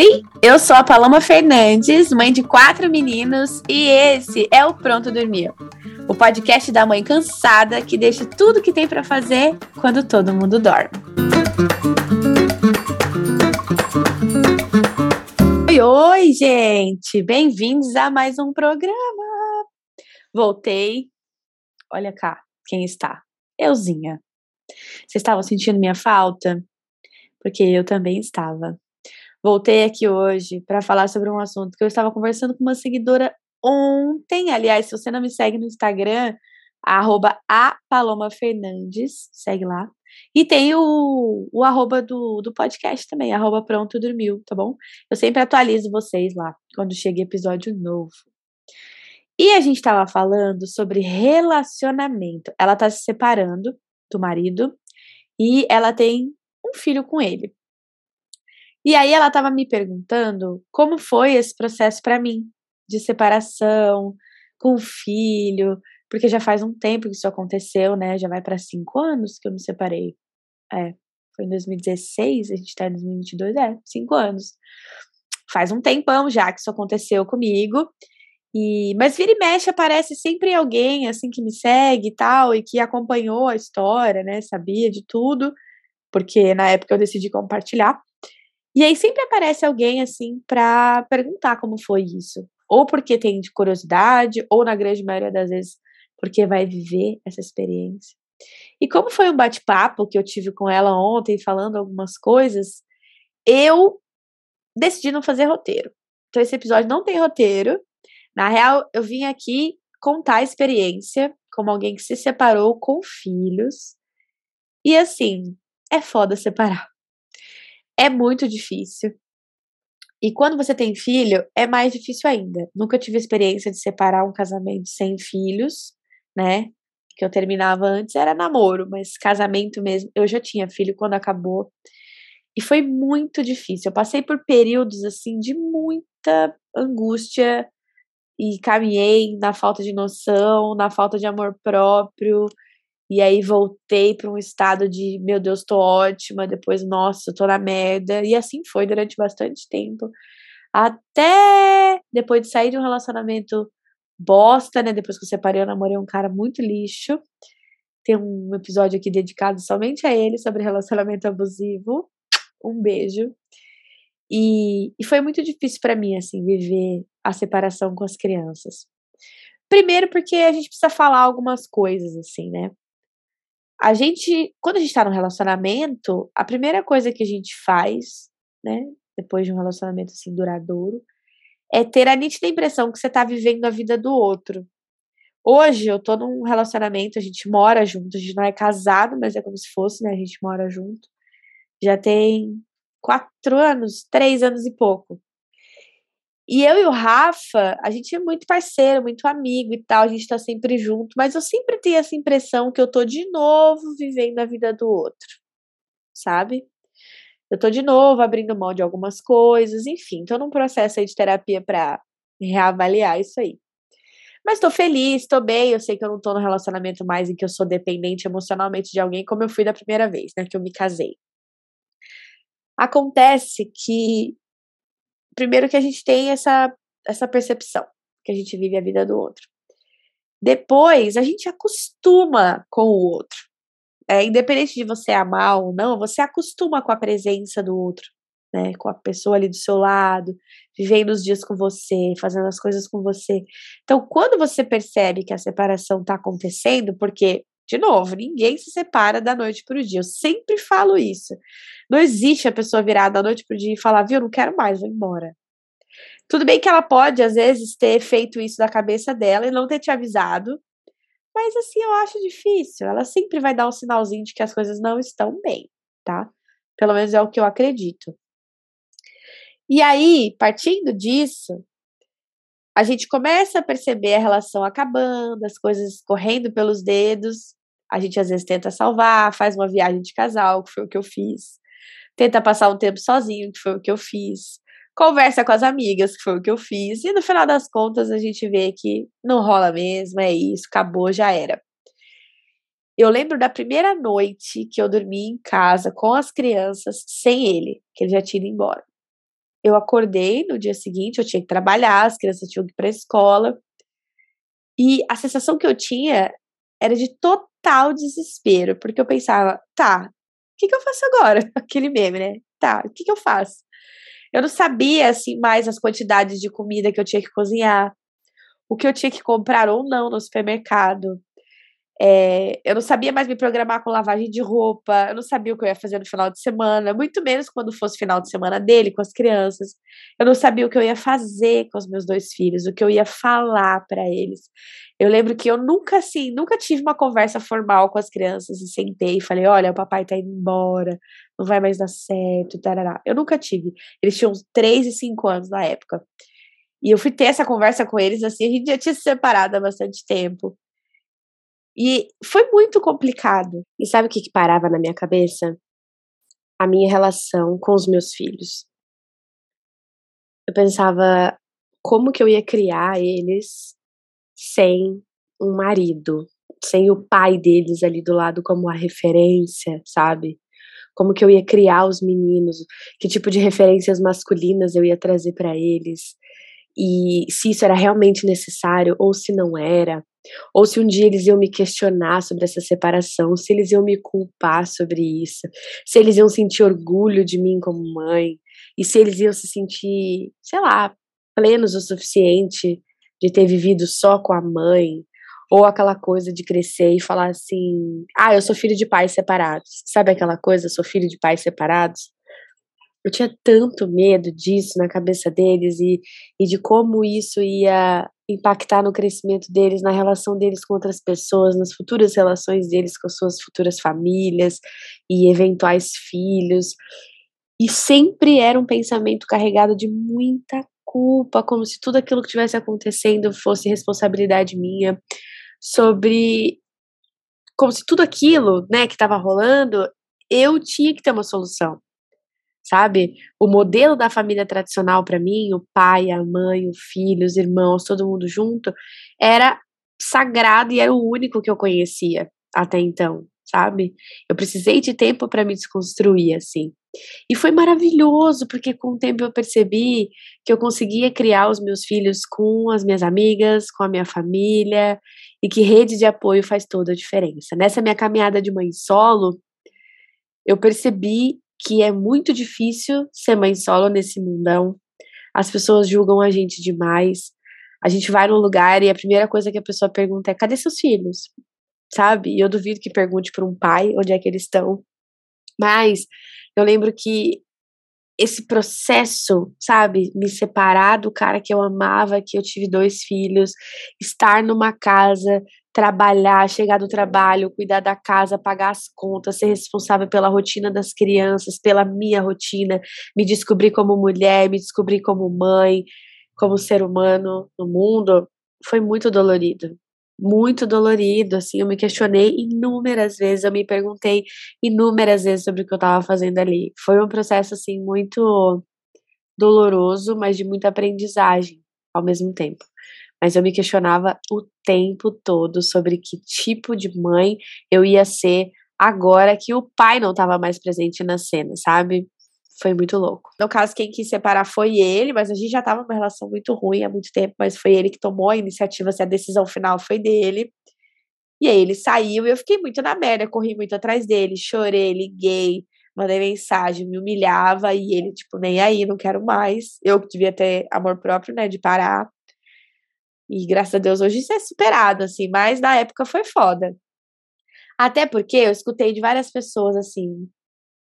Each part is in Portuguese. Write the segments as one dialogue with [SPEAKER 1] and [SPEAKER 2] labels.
[SPEAKER 1] Oi, eu sou a Paloma Fernandes, mãe de quatro meninos, e esse é o Pronto Dormir, o podcast da mãe cansada que deixa tudo que tem para fazer quando todo mundo dorme. Oi, oi, gente! Bem-vindos a mais um programa. Voltei. Olha cá, quem está? Euzinha. Vocês estavam sentindo minha falta? Porque eu também estava. Voltei aqui hoje para falar sobre um assunto que eu estava conversando com uma seguidora ontem. Aliás, se você não me segue no Instagram, arroba a Paloma Fernandes, segue lá. E tem o, o arroba do, do podcast também, arroba pronto dormiu, tá bom? Eu sempre atualizo vocês lá, quando chega episódio novo. E a gente estava falando sobre relacionamento. Ela tá se separando do marido e ela tem um filho com ele. E aí ela estava me perguntando como foi esse processo para mim de separação com o filho, porque já faz um tempo que isso aconteceu, né? Já vai para cinco anos que eu me separei. É, foi em 2016, a gente tá em 2022, é, cinco anos. Faz um tempão já que isso aconteceu comigo. E, mas vira e mexe aparece sempre alguém assim que me segue e tal e que acompanhou a história, né? Sabia de tudo, porque na época eu decidi compartilhar. E aí sempre aparece alguém assim para perguntar como foi isso, ou porque tem curiosidade, ou na grande maioria das vezes porque vai viver essa experiência. E como foi um bate-papo que eu tive com ela ontem, falando algumas coisas, eu decidi não fazer roteiro. Então esse episódio não tem roteiro. Na real, eu vim aqui contar a experiência como alguém que se separou com filhos. E assim, é foda separar. É muito difícil. E quando você tem filho, é mais difícil ainda. Nunca tive experiência de separar um casamento sem filhos, né? Que eu terminava antes era namoro, mas casamento mesmo, eu já tinha filho quando acabou. E foi muito difícil. Eu passei por períodos assim de muita angústia e caminhei na falta de noção, na falta de amor próprio, e aí voltei para um estado de, meu Deus, tô ótima, depois, nossa, tô na merda. E assim foi durante bastante tempo. Até depois de sair de um relacionamento bosta, né? Depois que eu separei, eu namorei um cara muito lixo. Tem um episódio aqui dedicado somente a ele sobre relacionamento abusivo. Um beijo. E, e foi muito difícil para mim, assim, viver a separação com as crianças. Primeiro, porque a gente precisa falar algumas coisas, assim, né? A gente, quando a gente está num relacionamento, a primeira coisa que a gente faz, né, depois de um relacionamento assim duradouro, é ter a nítida impressão que você está vivendo a vida do outro. Hoje eu tô num relacionamento, a gente mora junto, a gente não é casado, mas é como se fosse, né? A gente mora junto. Já tem quatro anos, três anos e pouco. E eu e o Rafa, a gente é muito parceiro, muito amigo e tal, a gente tá sempre junto, mas eu sempre tenho essa impressão que eu tô de novo vivendo a vida do outro, sabe? Eu tô de novo abrindo mão de algumas coisas, enfim, tô num processo aí de terapia para reavaliar isso aí. Mas tô feliz, tô bem, eu sei que eu não tô no relacionamento mais em que eu sou dependente emocionalmente de alguém como eu fui da primeira vez, né, que eu me casei. Acontece que primeiro que a gente tem essa, essa percepção que a gente vive a vida do outro. Depois, a gente acostuma com o outro. É, independente de você amar ou não, você acostuma com a presença do outro, né? Com a pessoa ali do seu lado, vivendo os dias com você, fazendo as coisas com você. Então, quando você percebe que a separação está acontecendo, porque de novo, ninguém se separa da noite para o dia. Eu sempre falo isso. Não existe a pessoa virar da noite para o dia e falar, viu, não quero mais, vou embora. Tudo bem que ela pode, às vezes, ter feito isso da cabeça dela e não ter te avisado, mas assim, eu acho difícil. Ela sempre vai dar um sinalzinho de que as coisas não estão bem, tá? Pelo menos é o que eu acredito. E aí, partindo disso, a gente começa a perceber a relação acabando, as coisas correndo pelos dedos, a gente às vezes tenta salvar, faz uma viagem de casal, que foi o que eu fiz. Tenta passar um tempo sozinho, que foi o que eu fiz. Conversa com as amigas, que foi o que eu fiz. E no final das contas a gente vê que não rola mesmo, é isso, acabou, já era. Eu lembro da primeira noite que eu dormi em casa com as crianças sem ele, que ele já tinha ido embora. eu acordei no dia seguinte, eu tinha que trabalhar, as crianças tinham que ir para a escola. E a sensação que eu tinha era de total desespero, porque eu pensava, tá, o que, que eu faço agora? Aquele meme, né? Tá, o que, que eu faço? Eu não sabia, assim, mais as quantidades de comida que eu tinha que cozinhar, o que eu tinha que comprar ou não no supermercado. É, eu não sabia mais me programar com lavagem de roupa, eu não sabia o que eu ia fazer no final de semana, muito menos quando fosse final de semana dele, com as crianças. Eu não sabia o que eu ia fazer com os meus dois filhos, o que eu ia falar para eles. Eu lembro que eu nunca, assim, nunca tive uma conversa formal com as crianças e sentei e falei: olha, o papai tá indo embora, não vai mais dar certo, tarará. Eu nunca tive. Eles tinham 3 e 5 anos na época. E eu fui ter essa conversa com eles, assim, a gente já tinha se separado há bastante tempo. E foi muito complicado. E sabe o que, que parava na minha cabeça? A minha relação com os meus filhos. Eu pensava como que eu ia criar eles sem um marido, sem o pai deles ali do lado como a referência, sabe? Como que eu ia criar os meninos, que tipo de referências masculinas eu ia trazer para eles, e se isso era realmente necessário ou se não era ou se um dia eles iam me questionar sobre essa separação, se eles iam me culpar sobre isso, se eles iam sentir orgulho de mim como mãe, e se eles iam se sentir, sei lá, plenos o suficiente de ter vivido só com a mãe, ou aquela coisa de crescer e falar assim: ah, eu sou filho de pais separados. Sabe aquela coisa, sou filho de pais separados? Eu tinha tanto medo disso na cabeça deles e, e de como isso ia impactar no crescimento deles, na relação deles com outras pessoas, nas futuras relações deles com suas futuras famílias e eventuais filhos. E sempre era um pensamento carregado de muita culpa, como se tudo aquilo que estivesse acontecendo fosse responsabilidade minha, sobre como se tudo aquilo, né, que estava rolando, eu tinha que ter uma solução sabe? O modelo da família tradicional para mim, o pai, a mãe, o filho, os irmãos, todo mundo junto, era sagrado e era o único que eu conhecia até então, sabe? Eu precisei de tempo para me desconstruir assim. E foi maravilhoso, porque com o tempo eu percebi que eu conseguia criar os meus filhos com as minhas amigas, com a minha família, e que rede de apoio faz toda a diferença. Nessa minha caminhada de mãe solo, eu percebi que é muito difícil ser mãe solo nesse mundão. As pessoas julgam a gente demais. A gente vai num lugar e a primeira coisa que a pessoa pergunta é: cadê seus filhos? Sabe? E eu duvido que pergunte para um pai onde é que eles estão. Mas eu lembro que esse processo, sabe, me separar do cara que eu amava, que eu tive dois filhos, estar numa casa trabalhar, chegar do trabalho, cuidar da casa, pagar as contas, ser responsável pela rotina das crianças, pela minha rotina, me descobrir como mulher, me descobrir como mãe, como ser humano no mundo, foi muito dolorido. Muito dolorido, assim, eu me questionei inúmeras vezes, eu me perguntei inúmeras vezes sobre o que eu estava fazendo ali. Foi um processo, assim, muito doloroso, mas de muita aprendizagem ao mesmo tempo mas eu me questionava o tempo todo sobre que tipo de mãe eu ia ser agora que o pai não estava mais presente na cena, sabe? Foi muito louco. No caso, quem quis separar foi ele, mas a gente já estava numa relação muito ruim há muito tempo, mas foi ele que tomou a iniciativa, se a decisão final foi dele. E aí ele saiu e eu fiquei muito na merda, corri muito atrás dele, chorei, liguei, mandei mensagem, me humilhava e ele, tipo, nem aí, não quero mais. Eu que devia ter amor próprio, né, de parar. E graças a Deus hoje isso é superado, assim, mas na época foi foda. Até porque eu escutei de várias pessoas assim,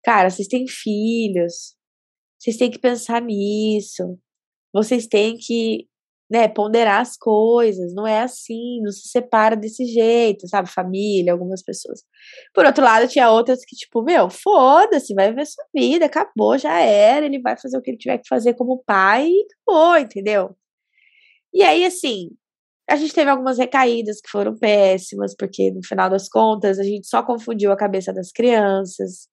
[SPEAKER 1] cara, vocês têm filhos, vocês têm que pensar nisso, vocês têm que, né, ponderar as coisas, não é assim, não se separa desse jeito, sabe? Família, algumas pessoas. Por outro lado, tinha outras que, tipo, meu, foda-se, vai viver sua vida, acabou, já era, ele vai fazer o que ele tiver que fazer como pai e acabou, entendeu? E aí, assim, a gente teve algumas recaídas que foram péssimas, porque no final das contas a gente só confundiu a cabeça das crianças.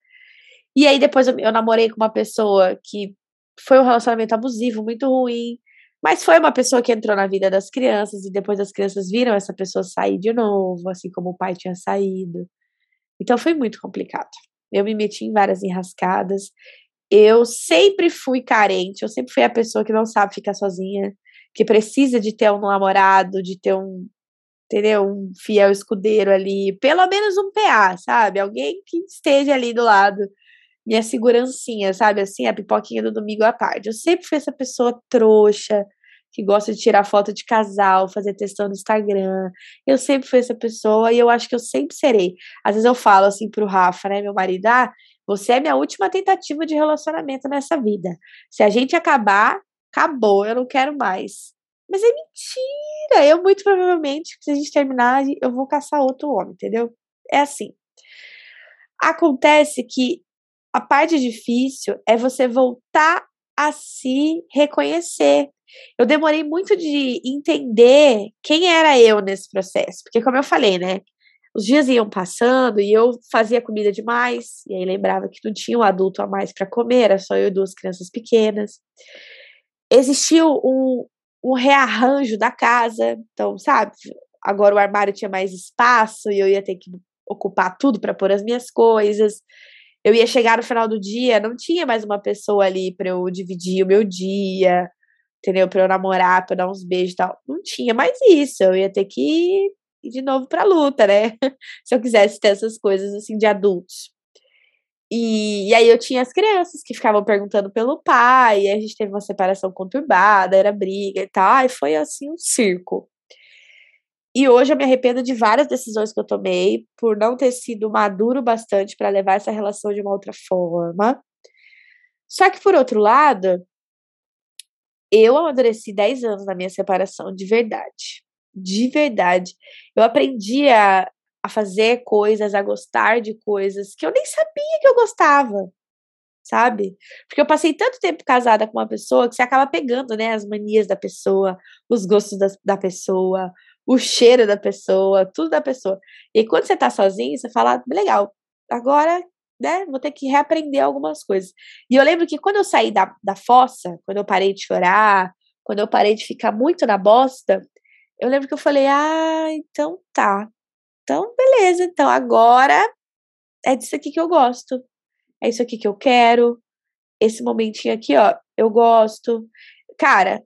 [SPEAKER 1] E aí depois eu, eu namorei com uma pessoa que foi um relacionamento abusivo, muito ruim, mas foi uma pessoa que entrou na vida das crianças e depois as crianças viram essa pessoa sair de novo, assim como o pai tinha saído. Então foi muito complicado. Eu me meti em várias enrascadas Eu sempre fui carente, eu sempre fui a pessoa que não sabe ficar sozinha, que precisa de ter um namorado, de ter um, entendeu? Um fiel escudeiro ali, pelo menos um PA, sabe? Alguém que esteja ali do lado, minha segurancinha, sabe? Assim, a pipoquinha do domingo à tarde. Eu sempre fui essa pessoa trouxa, que gosta de tirar foto de casal, fazer textão no Instagram. Eu sempre fui essa pessoa e eu acho que eu sempre serei. Às vezes eu falo assim pro Rafa, né, meu marido, ah, você é minha última tentativa de relacionamento nessa vida. Se a gente acabar, acabou, eu não quero mais. Mas é mentira. Eu, muito provavelmente, se a gente terminar, eu vou caçar outro homem, entendeu? É assim. Acontece que a parte difícil é você voltar a se reconhecer. Eu demorei muito de entender quem era eu nesse processo, porque como eu falei, né? Os dias iam passando e eu fazia comida demais, e aí lembrava que não tinha um adulto a mais para comer, era só eu e duas crianças pequenas. Existiu um, um rearranjo da casa. Então, sabe, agora o armário tinha mais espaço e eu ia ter que ocupar tudo para pôr as minhas coisas. Eu ia chegar no final do dia, não tinha mais uma pessoa ali para eu dividir o meu dia, entendeu? Para eu namorar, para dar uns beijos e tal. Não tinha mais isso. Eu ia ter que ir de novo para luta, né? Se eu quisesse ter essas coisas assim de adultos. E, e, aí eu tinha as crianças que ficavam perguntando pelo pai, a gente teve uma separação conturbada, era briga e tal, e foi assim um circo. E hoje eu me arrependo de várias decisões que eu tomei por não ter sido maduro bastante para levar essa relação de uma outra forma. Só que por outro lado, eu amadureci 10 anos na minha separação, de verdade. De verdade. Eu aprendi a, a fazer coisas, a gostar de coisas que eu nem sabia que eu gostava, sabe? Porque eu passei tanto tempo casada com uma pessoa que você acaba pegando, né, as manias da pessoa, os gostos da, da pessoa, o cheiro da pessoa, tudo da pessoa. E quando você tá sozinho, você fala, legal, agora, né, vou ter que reaprender algumas coisas. E eu lembro que quando eu saí da, da fossa, quando eu parei de chorar, quando eu parei de ficar muito na bosta, eu lembro que eu falei, ah, então tá, então, beleza. Então, agora é disso aqui que eu gosto. É isso aqui que eu quero. Esse momentinho aqui, ó, eu gosto. Cara,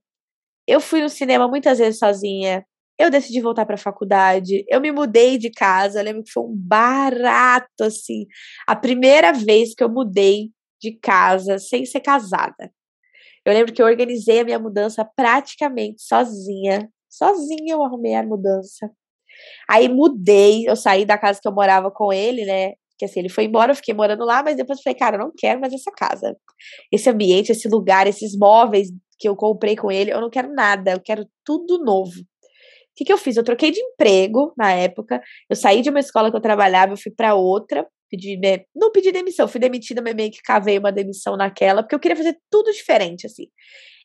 [SPEAKER 1] eu fui no cinema muitas vezes sozinha. Eu decidi voltar para a faculdade. Eu me mudei de casa. Lembro que foi um barato, assim. A primeira vez que eu mudei de casa sem ser casada. Eu lembro que eu organizei a minha mudança praticamente sozinha. Sozinha eu arrumei a mudança. Aí mudei, eu saí da casa que eu morava com ele, né? Que assim, ele foi embora, eu fiquei morando lá, mas depois falei, cara, eu não quero mais essa casa. Esse ambiente, esse lugar, esses móveis que eu comprei com ele, eu não quero nada, eu quero tudo novo. O que, que eu fiz? Eu troquei de emprego na época, eu saí de uma escola que eu trabalhava, eu fui para outra, pedi, não pedi demissão, fui demitida, mas meio que cavei uma demissão naquela, porque eu queria fazer tudo diferente, assim.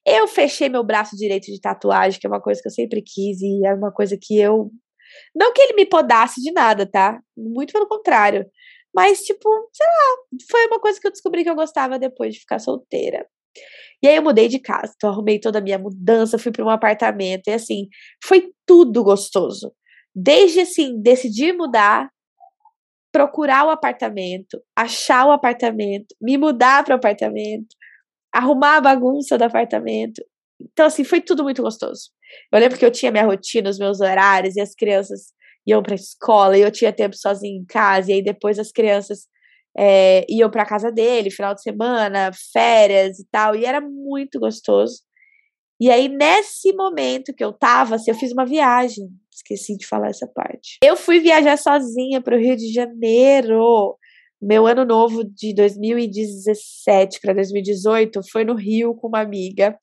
[SPEAKER 1] Eu fechei meu braço direito de tatuagem, que é uma coisa que eu sempre quis, e é uma coisa que eu não que ele me podasse de nada, tá? Muito pelo contrário. Mas, tipo, sei lá, foi uma coisa que eu descobri que eu gostava depois de ficar solteira. E aí eu mudei de casa, então arrumei toda a minha mudança, fui para um apartamento, e assim, foi tudo gostoso. Desde assim, decidir mudar, procurar o apartamento, achar o apartamento, me mudar para o apartamento, arrumar a bagunça do apartamento. Então, assim, foi tudo muito gostoso. Eu lembro que eu tinha minha rotina, os meus horários, e as crianças iam para escola, e eu tinha tempo sozinha em casa, e aí depois as crianças é, iam para casa dele, final de semana, férias e tal, e era muito gostoso. E aí, nesse momento que eu tava, assim, eu fiz uma viagem, esqueci de falar essa parte. Eu fui viajar sozinha para o Rio de Janeiro. Meu ano novo de 2017 para 2018 foi no Rio com uma amiga.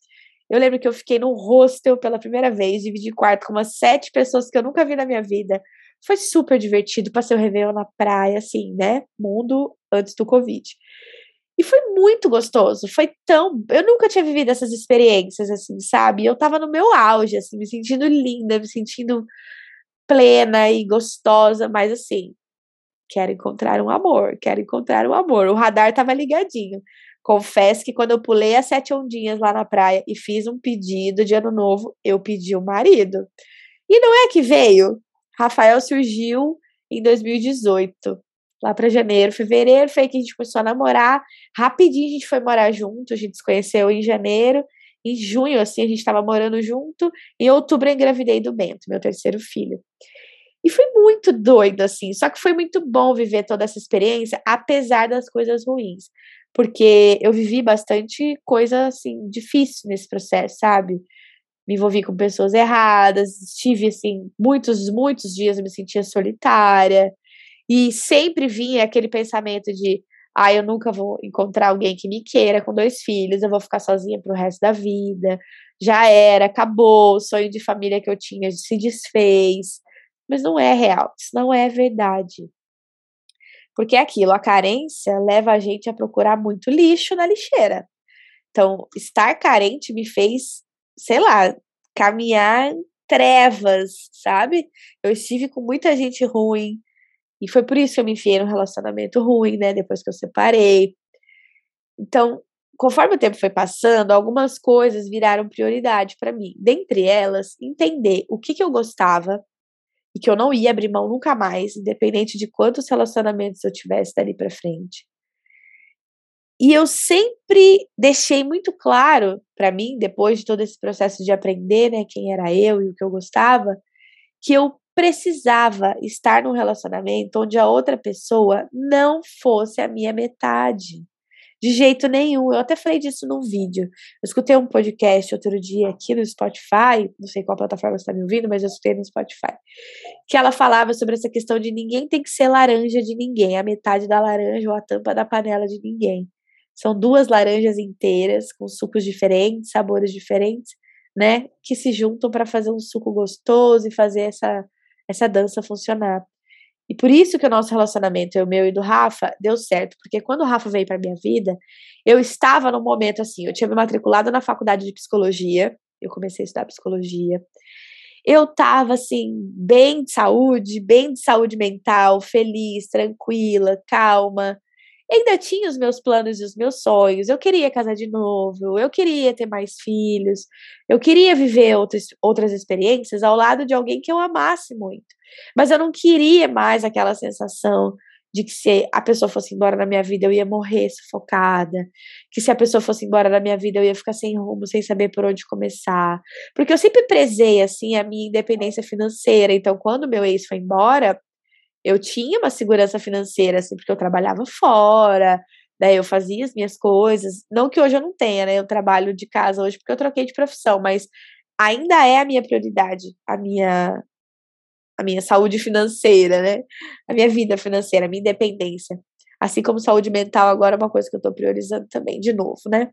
[SPEAKER 1] Eu lembro que eu fiquei no hostel pela primeira vez, dividi quarto com umas sete pessoas que eu nunca vi na minha vida. Foi super divertido, passei o Réveillon na praia, assim, né? Mundo antes do Covid. E foi muito gostoso, foi tão. Eu nunca tinha vivido essas experiências, assim, sabe? Eu tava no meu auge, assim, me sentindo linda, me sentindo plena e gostosa, mas assim, quero encontrar um amor, quero encontrar um amor. O radar tava ligadinho. Confesso que quando eu pulei as sete ondinhas lá na praia e fiz um pedido de ano novo, eu pedi o um marido. E não é que veio. Rafael surgiu em 2018. lá para janeiro, fevereiro, foi que a gente começou a namorar. Rapidinho a gente foi morar junto, a gente se conheceu em janeiro. Em junho, assim, a gente estava morando junto. Em outubro, eu engravidei do Bento, meu terceiro filho. E foi muito doido, assim. Só que foi muito bom viver toda essa experiência, apesar das coisas ruins. Porque eu vivi bastante coisa, assim, difícil nesse processo, sabe? Me envolvi com pessoas erradas, estive, assim, muitos, muitos dias me sentia solitária. E sempre vinha aquele pensamento de, ah, eu nunca vou encontrar alguém que me queira com dois filhos, eu vou ficar sozinha pro resto da vida. Já era, acabou, o sonho de família que eu tinha se desfez. Mas não é real, isso não é verdade. Porque é aquilo, a carência leva a gente a procurar muito lixo na lixeira. Então, estar carente me fez, sei lá, caminhar em trevas, sabe? Eu estive com muita gente ruim. E foi por isso que eu me enfiei num relacionamento ruim, né? Depois que eu separei. Então, conforme o tempo foi passando, algumas coisas viraram prioridade para mim. Dentre elas, entender o que, que eu gostava, e que eu não ia abrir mão nunca mais, independente de quantos relacionamentos eu tivesse dali para frente. E eu sempre deixei muito claro para mim, depois de todo esse processo de aprender, né, quem era eu e o que eu gostava, que eu precisava estar num relacionamento onde a outra pessoa não fosse a minha metade. De jeito nenhum. Eu até falei disso num vídeo. Eu escutei um podcast outro dia aqui no Spotify, não sei qual plataforma você está me ouvindo, mas eu escutei no Spotify, que ela falava sobre essa questão de ninguém tem que ser laranja de ninguém, a metade da laranja ou a tampa da panela de ninguém. São duas laranjas inteiras, com sucos diferentes, sabores diferentes, né? Que se juntam para fazer um suco gostoso e fazer essa, essa dança funcionar. E por isso que o nosso relacionamento, o meu e do Rafa, deu certo. Porque quando o Rafa veio para minha vida, eu estava num momento assim, eu tinha me matriculado na faculdade de psicologia, eu comecei a estudar psicologia. Eu estava assim, bem de saúde, bem de saúde mental, feliz, tranquila, calma ainda tinha os meus planos e os meus sonhos. Eu queria casar de novo, eu queria ter mais filhos, eu queria viver outras, outras experiências ao lado de alguém que eu amasse muito. Mas eu não queria mais aquela sensação de que se a pessoa fosse embora da minha vida eu ia morrer sufocada, que se a pessoa fosse embora da minha vida eu ia ficar sem rumo, sem saber por onde começar. Porque eu sempre prezei assim a minha independência financeira, então quando meu ex foi embora, eu tinha uma segurança financeira, assim, porque eu trabalhava fora, daí eu fazia as minhas coisas. Não que hoje eu não tenha, né? Eu trabalho de casa hoje porque eu troquei de profissão, mas ainda é a minha prioridade, a minha a minha saúde financeira, né? A minha vida financeira, a minha independência. Assim como saúde mental agora é uma coisa que eu tô priorizando também, de novo, né?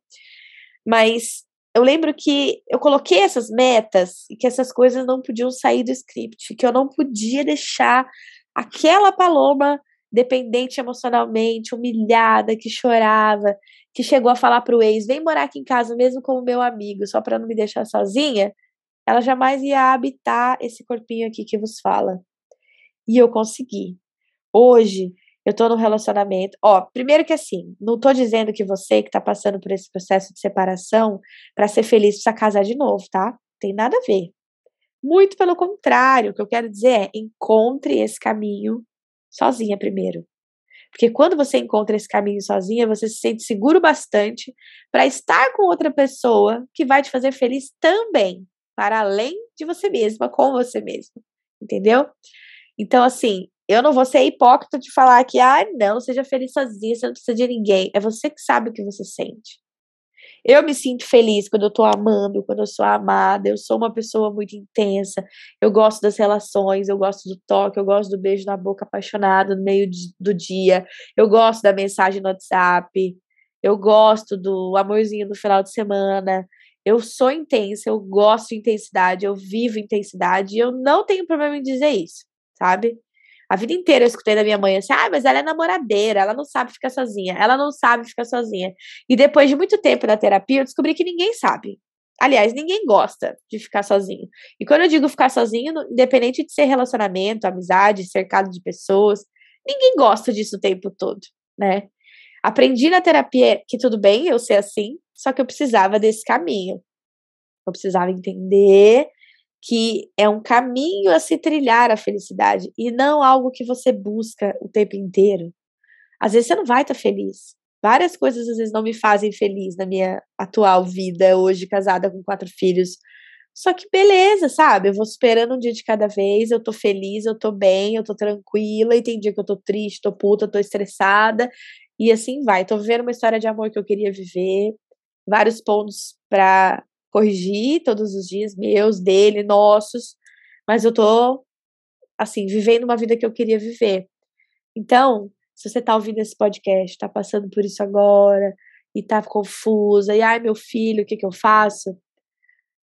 [SPEAKER 1] Mas eu lembro que eu coloquei essas metas e que essas coisas não podiam sair do script, que eu não podia deixar aquela Paloma dependente emocionalmente, humilhada, que chorava, que chegou a falar para o ex: vem morar aqui em casa mesmo como meu amigo, só para não me deixar sozinha, ela jamais ia habitar esse corpinho aqui que vos fala. E eu consegui. Hoje, eu tô num relacionamento. Ó, primeiro que assim, não tô dizendo que você que tá passando por esse processo de separação, para ser feliz, precisa casar de novo, tá? Tem nada a ver. Muito pelo contrário, o que eu quero dizer é encontre esse caminho sozinha primeiro. Porque quando você encontra esse caminho sozinha, você se sente seguro bastante para estar com outra pessoa que vai te fazer feliz também, para além de você mesma, com você mesma. Entendeu? Então, assim, eu não vou ser hipócrita de falar que, ah, não, seja feliz sozinha, você não precisa de ninguém. É você que sabe o que você sente. Eu me sinto feliz quando eu tô amando, quando eu sou amada. Eu sou uma pessoa muito intensa. Eu gosto das relações, eu gosto do toque, eu gosto do beijo na boca apaixonado no meio do dia. Eu gosto da mensagem no WhatsApp. Eu gosto do amorzinho no final de semana. Eu sou intensa, eu gosto de intensidade, eu vivo intensidade e eu não tenho problema em dizer isso, sabe? A vida inteira eu escutei da minha mãe assim: ah, mas ela é namoradeira, ela não sabe ficar sozinha, ela não sabe ficar sozinha. E depois de muito tempo na terapia, eu descobri que ninguém sabe. Aliás, ninguém gosta de ficar sozinho. E quando eu digo ficar sozinho, independente de ser relacionamento, amizade, cercado de pessoas, ninguém gosta disso o tempo todo, né? Aprendi na terapia que tudo bem eu ser assim, só que eu precisava desse caminho. Eu precisava entender que é um caminho a se trilhar a felicidade e não algo que você busca o tempo inteiro. Às vezes você não vai estar tá feliz. Várias coisas às vezes não me fazem feliz na minha atual vida, hoje casada com quatro filhos. Só que beleza, sabe? Eu vou superando um dia de cada vez, eu tô feliz, eu tô bem, eu tô tranquila, e tem dia que eu tô triste, tô puta, tô estressada, e assim vai. Tô vivendo uma história de amor que eu queria viver, vários pontos para corrigir todos os dias, meus, dele, nossos, mas eu tô, assim, vivendo uma vida que eu queria viver. Então, se você está ouvindo esse podcast, está passando por isso agora e está confusa, e ai meu filho, o que, que eu faço?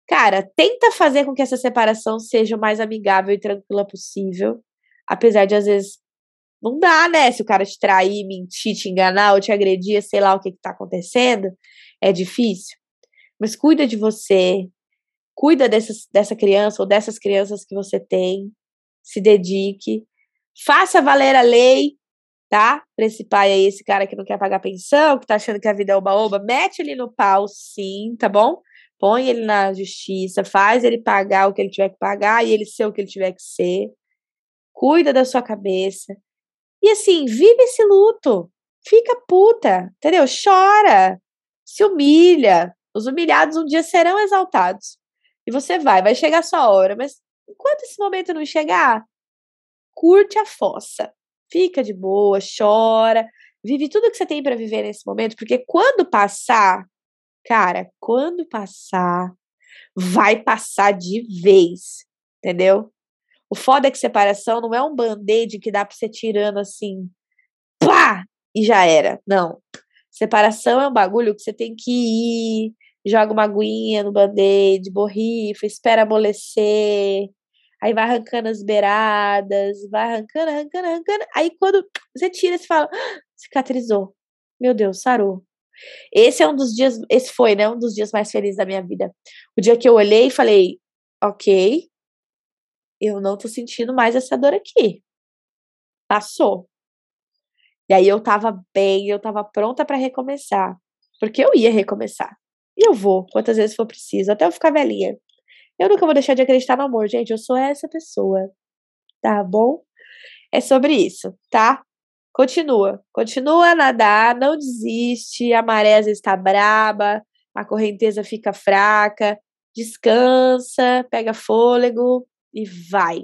[SPEAKER 1] Cara, tenta fazer com que essa separação seja o mais amigável e tranquila possível. Apesar de às vezes não dá, né? Se o cara te trair, mentir, te enganar ou te agredir, sei lá o que, que tá acontecendo, é difícil. Mas cuida de você, cuida dessas, dessa criança ou dessas crianças que você tem, se dedique, faça valer a lei tá? Pra esse pai aí, esse cara que não quer pagar pensão, que tá achando que a vida é oba-oba, mete ele no pau, sim, tá bom? Põe ele na justiça, faz ele pagar o que ele tiver que pagar e ele ser o que ele tiver que ser. Cuida da sua cabeça. E assim, vive esse luto. Fica puta, entendeu? Chora, se humilha. Os humilhados um dia serão exaltados. E você vai, vai chegar a sua hora, mas enquanto esse momento não chegar, curte a fossa fica de boa, chora, vive tudo que você tem para viver nesse momento, porque quando passar, cara, quando passar, vai passar de vez, entendeu? O foda é que separação não é um band-aid que dá pra você tirando assim, pá, e já era. Não. Separação é um bagulho que você tem que ir, joga uma aguinha no band-aid, borrifa, espera amolecer, aí vai arrancando as beiradas, vai arrancando, arrancando, arrancando. Aí quando você tira, você fala, ah, cicatrizou. Meu Deus, sarou. Esse é um dos dias, esse foi, né, um dos dias mais felizes da minha vida. O dia que eu olhei e falei, ok, eu não tô sentindo mais essa dor aqui. Passou. E aí eu tava bem, eu tava pronta para recomeçar. Porque eu ia recomeçar. E eu vou, quantas vezes for preciso, até eu ficar velhinha. Eu nunca vou deixar de acreditar no amor, gente. Eu sou essa pessoa. Tá bom? É sobre isso, tá? Continua. Continua a nadar, não desiste. A maré às vezes tá braba, a correnteza fica fraca. Descansa, pega fôlego e vai.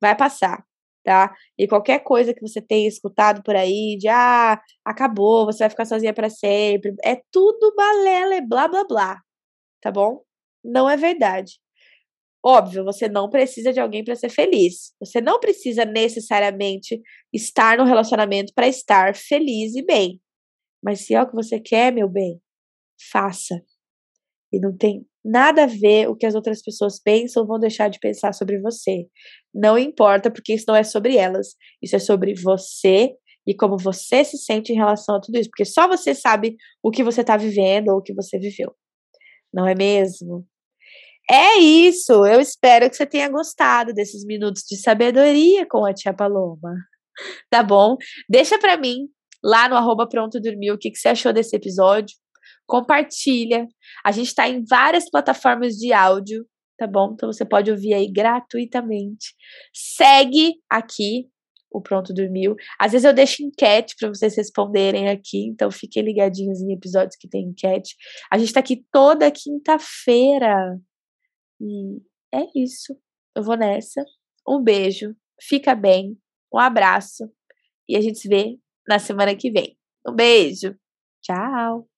[SPEAKER 1] Vai passar, tá? E qualquer coisa que você tenha escutado por aí de ah, acabou, você vai ficar sozinha para sempre, é tudo balela, blá blá blá, tá bom? Não é verdade. Óbvio, você não precisa de alguém para ser feliz. Você não precisa necessariamente estar no relacionamento para estar feliz e bem. Mas se é o que você quer, meu bem, faça. E não tem nada a ver o que as outras pessoas pensam ou vão deixar de pensar sobre você. Não importa, porque isso não é sobre elas. Isso é sobre você e como você se sente em relação a tudo isso. Porque só você sabe o que você está vivendo ou o que você viveu. Não é mesmo? É isso. Eu espero que você tenha gostado desses minutos de sabedoria com a tia Paloma. Tá bom? Deixa para mim lá no arroba pronto dormir o que, que você achou desse episódio. Compartilha. A gente está em várias plataformas de áudio, tá bom? Então você pode ouvir aí gratuitamente. Segue aqui o Pronto Dormiu. Às vezes eu deixo enquete para vocês responderem aqui, então fiquem ligadinhos em episódios que tem enquete. A gente está aqui toda quinta-feira. E é isso. Eu vou nessa. Um beijo. Fica bem. Um abraço. E a gente se vê na semana que vem. Um beijo. Tchau.